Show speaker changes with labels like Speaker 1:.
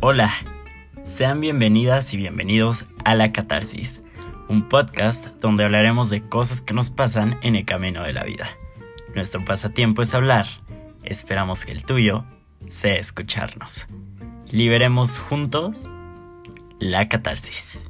Speaker 1: Hola, sean bienvenidas y bienvenidos a La Catarsis, un podcast donde hablaremos de cosas que nos pasan en el camino de la vida. Nuestro pasatiempo es hablar, esperamos que el tuyo sea escucharnos. Liberemos juntos la catarsis.